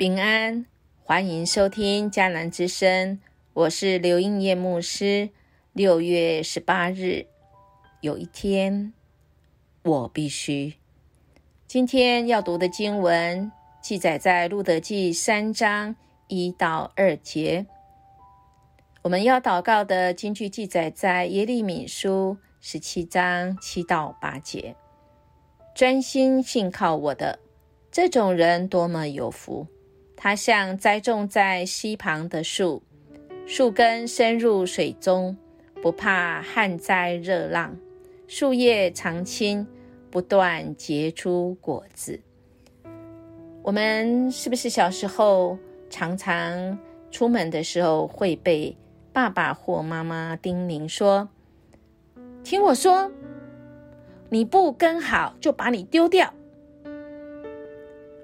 平安，欢迎收听迦南之声，我是刘应叶牧师。六月十八日，有一天，我必须。今天要读的经文记载在路德记三章一到二节。我们要祷告的经句记载在耶利米书十七章七到八节。专心信靠我的这种人多么有福！它像栽种在溪旁的树，树根深入水中，不怕旱灾热浪，树叶常青，不断结出果子。我们是不是小时候常常出门的时候会被爸爸或妈妈叮咛说：“听我说，你不跟好，就把你丢掉。”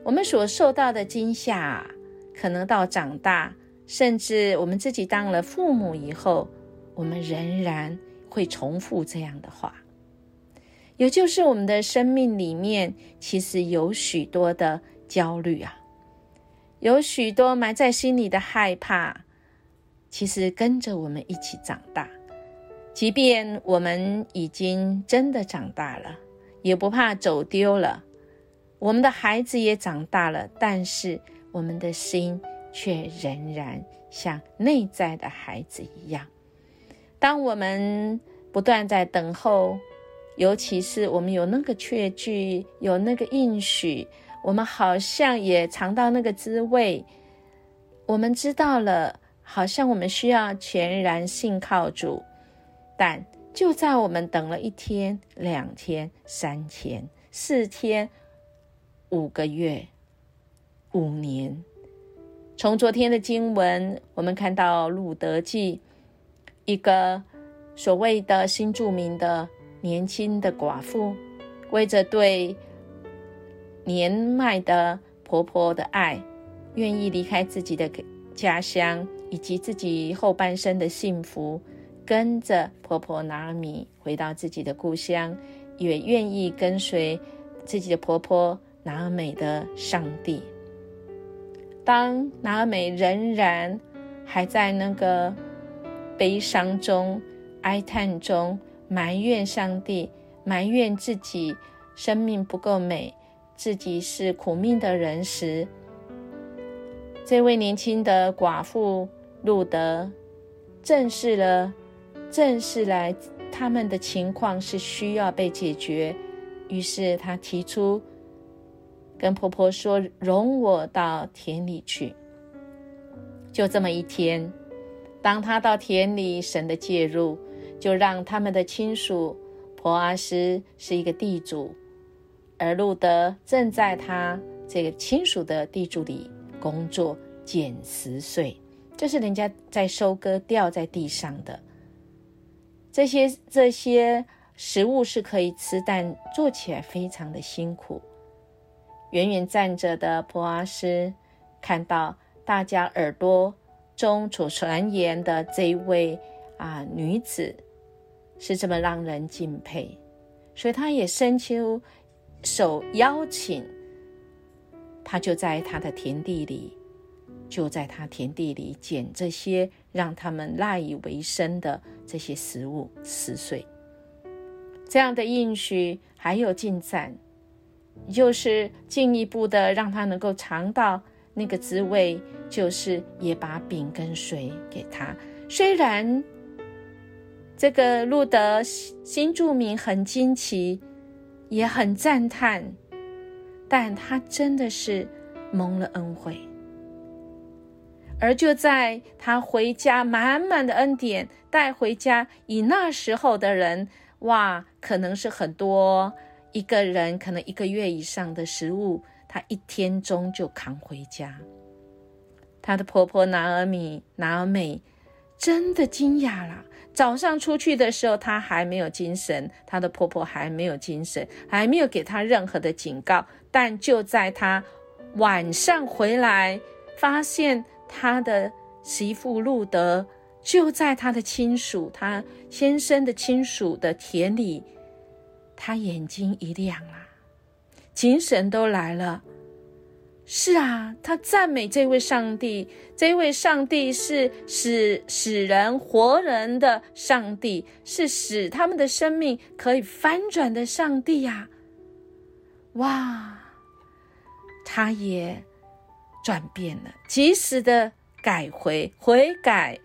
我们所受到的惊吓，可能到长大，甚至我们自己当了父母以后，我们仍然会重复这样的话。也就是我们的生命里面，其实有许多的焦虑啊，有许多埋在心里的害怕，其实跟着我们一起长大。即便我们已经真的长大了，也不怕走丢了。我们的孩子也长大了，但是我们的心却仍然像内在的孩子一样。当我们不断在等候，尤其是我们有那个确据，有那个应许，我们好像也尝到那个滋味。我们知道了，好像我们需要全然信靠主，但就在我们等了一天、两天、三天、四天。五个月，五年。从昨天的经文，我们看到路德记，一个所谓的新著名的年轻的寡妇，为着对年迈的婆婆的爱，愿意离开自己的家乡以及自己后半生的幸福，跟着婆婆拿米回到自己的故乡，也愿意跟随自己的婆婆。拿尔美的上帝，当拿尔美仍然还在那个悲伤中、哀叹中埋怨上帝，埋怨自己生命不够美，自己是苦命的人时，这位年轻的寡妇路德正视了，正视来他们的情况是需要被解决，于是他提出。跟婆婆说：“容我到田里去。”就这么一天，当他到田里，神的介入，就让他们的亲属婆阿斯是一个地主，而路德正在他这个亲属的地主里工作捡石穗，这是人家在收割掉在地上的这些这些食物是可以吃，但做起来非常的辛苦。远远站着的普阿斯看到大家耳朵中所传言的这一位啊女子是这么让人敬佩，所以他也伸出手邀请，他就在他的田地里，就在他田地里捡这些让他们赖以为生的这些食物食碎。这样的应许还有进展。就是进一步的让他能够尝到那个滋味，就是也把饼跟水给他。虽然这个路德新著名很惊奇，也很赞叹，但他真的是蒙了恩惠。而就在他回家，满满的恩典带回家，以那时候的人，哇，可能是很多。一个人可能一个月以上的食物，他一天中就扛回家。她的婆婆拿尔米、拿尔美真的惊讶了。早上出去的时候，她还没有精神，她的婆婆还没有精神，还没有给她任何的警告。但就在她晚上回来，发现她的媳妇路德就在她的亲属、她先生的亲属的田里。他眼睛一亮啊，精神都来了。是啊，他赞美这位上帝，这位上帝是使使人活人的上帝，是使他们的生命可以翻转的上帝呀！哇，他也转变了，及时的改回悔改，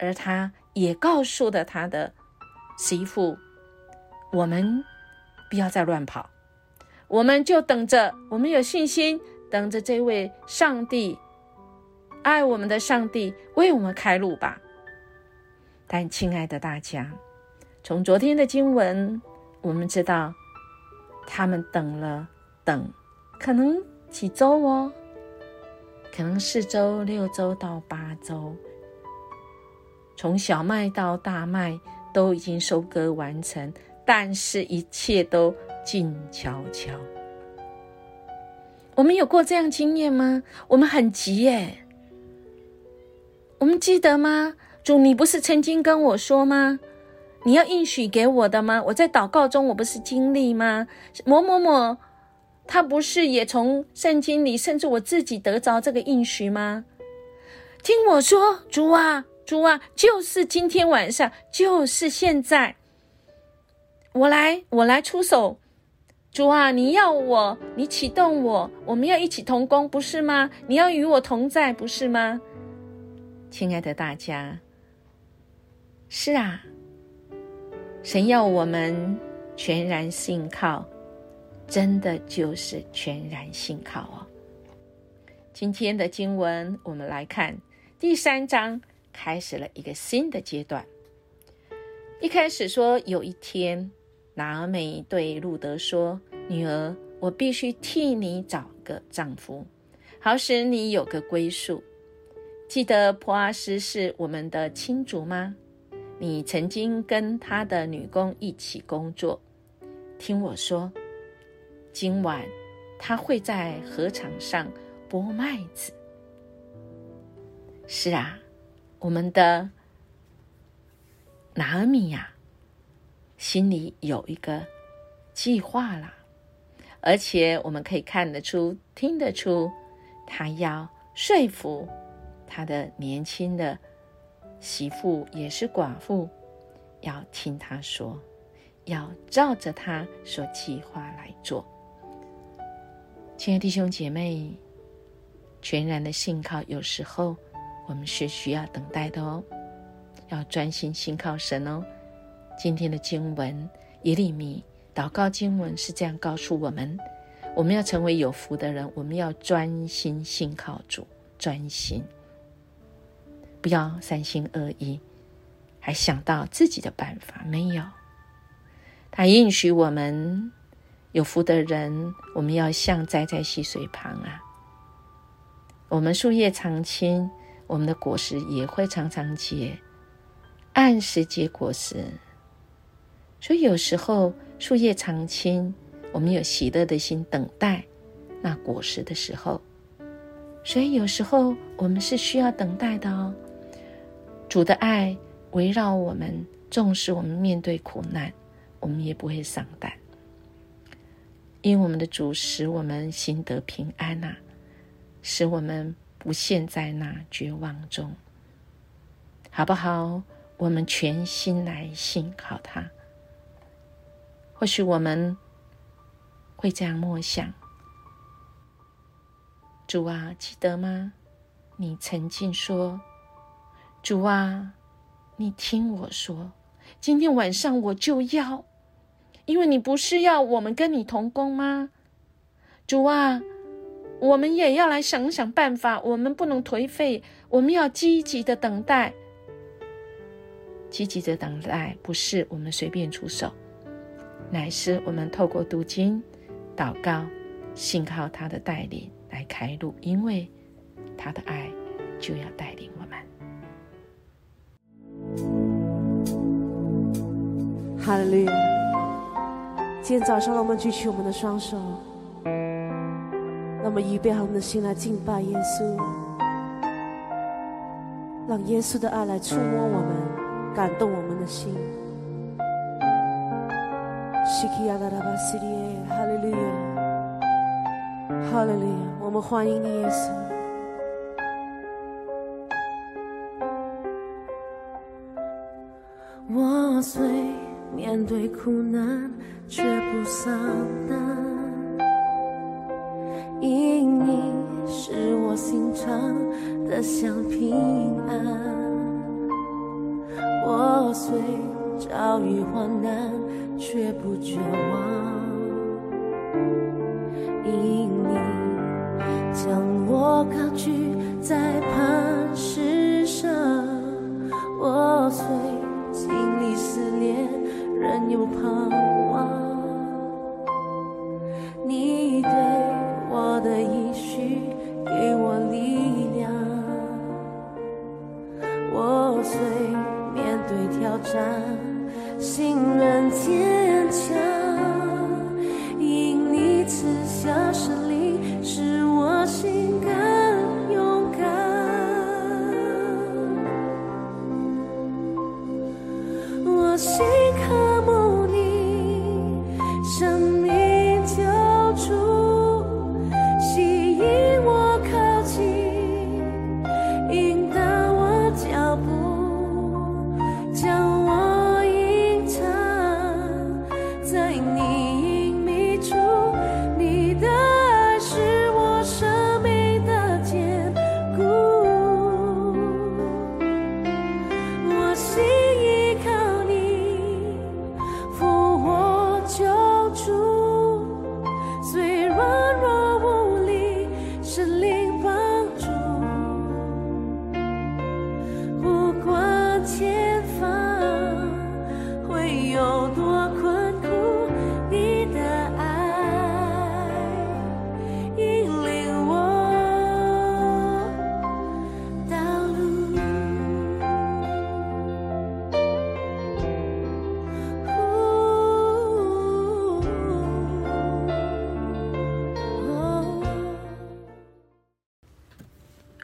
而他也告诉了他的媳妇：“我们不要再乱跑，我们就等着，我们有信心。”等着这位上帝爱我们的上帝为我们开路吧。但亲爱的大家，从昨天的经文，我们知道他们等了等，可能几周哦，可能四周、六周到八周，从小麦到大麦都已经收割完成，但是一切都静悄悄。我们有过这样经验吗？我们很急耶。我们记得吗？主，你不是曾经跟我说吗？你要应许给我的吗？我在祷告中，我不是经历吗？某某某，他不是也从圣经里，甚至我自己得着这个应许吗？听我说，主啊，主啊，就是今天晚上，就是现在，我来，我来出手。主啊，你要我，你启动我，我们要一起同工，不是吗？你要与我同在，不是吗？亲爱的大家，是啊，神要我们全然信靠，真的就是全然信靠哦。今天的经文，我们来看第三章，开始了一个新的阶段。一开始说，有一天。拿美对路德说：“女儿，我必须替你找个丈夫，好使你有个归宿。记得普阿斯是我们的亲族吗？你曾经跟他的女工一起工作。听我说，今晚他会在禾场上剥麦子。是啊，我们的拿米呀。”心里有一个计划啦，而且我们可以看得出、听得出，他要说服他的年轻的媳妇，也是寡妇，要听他说，要照着他所计划来做。亲爱的弟兄姐妹，全然的信靠，有时候我们是需要等待的哦，要专心信靠神哦。今天的经文耶利米祷告经文是这样告诉我们：我们要成为有福的人，我们要专心信靠主，专心，不要三心二意，还想到自己的办法。没有，他应许我们有福的人，我们要像栽在溪水旁啊。我们树叶常青，我们的果实也会常常结，按时结果实。所以有时候树叶常青，我们有喜乐的心等待那果实的时候。所以有时候我们是需要等待的哦。主的爱围绕我们，纵使我们面对苦难，我们也不会丧胆，因为我们的主使我们心得平安呐，使我们不陷在那绝望中，好不好？我们全心来信靠他。或许我们会这样默想：主啊，记得吗？你曾经说：“主啊，你听我说，今天晚上我就要，因为你不是要我们跟你同工吗？主啊，我们也要来想想办法，我们不能颓废，我们要积极的等待，积极的等待，不是我们随便出手。”乃是我们透过读经、祷告、信靠他的带领来开路，因为他的爱就要带领我们。哈利！今天早上，让我们举起我们的双手，让我们预备好我们的心来敬拜耶稣，让耶稣的爱来触摸我们，感动我们的心。哈利路亚，哈利路亚，哈利。我们欢迎你，耶稣。我虽面对苦难，却不丧胆，因你是我心肠的香平安。我虽遭遇患难，却不绝望，因你将我高举在磐石上。我虽经历思念，仍有盼望。你对我的依许，给我力量。我虽面对挑战，心软坚强。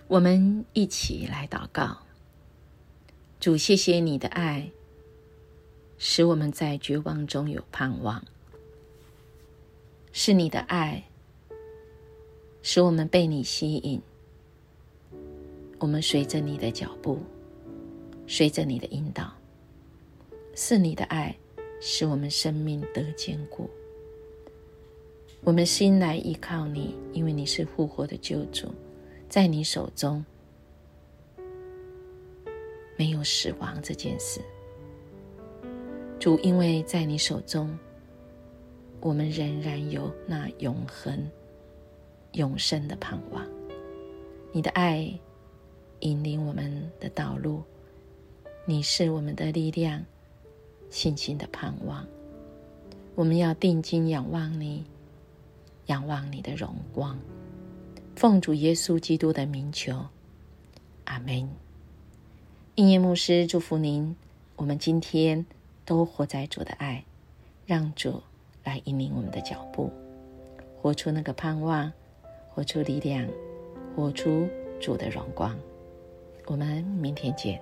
我们一起来祷告。主，谢谢你的爱，使我们在绝望中有盼望；是你的爱，使我们被你吸引。我们随着你的脚步，随着你的引导，是你的爱，使我们生命得坚固。我们心来依靠你，因为你是复活的救主，在你手中没有死亡这件事。主，因为在你手中，我们仍然有那永恒、永生的盼望。你的爱引领我们的道路，你是我们的力量，信心的盼望。我们要定睛仰望你，仰望你的荣光。奉主耶稣基督的名求，阿门。应验牧师祝福您，我们今天都活在主的爱，让主来引领我们的脚步，活出那个盼望，活出力量，活出主的荣光。我们明天见。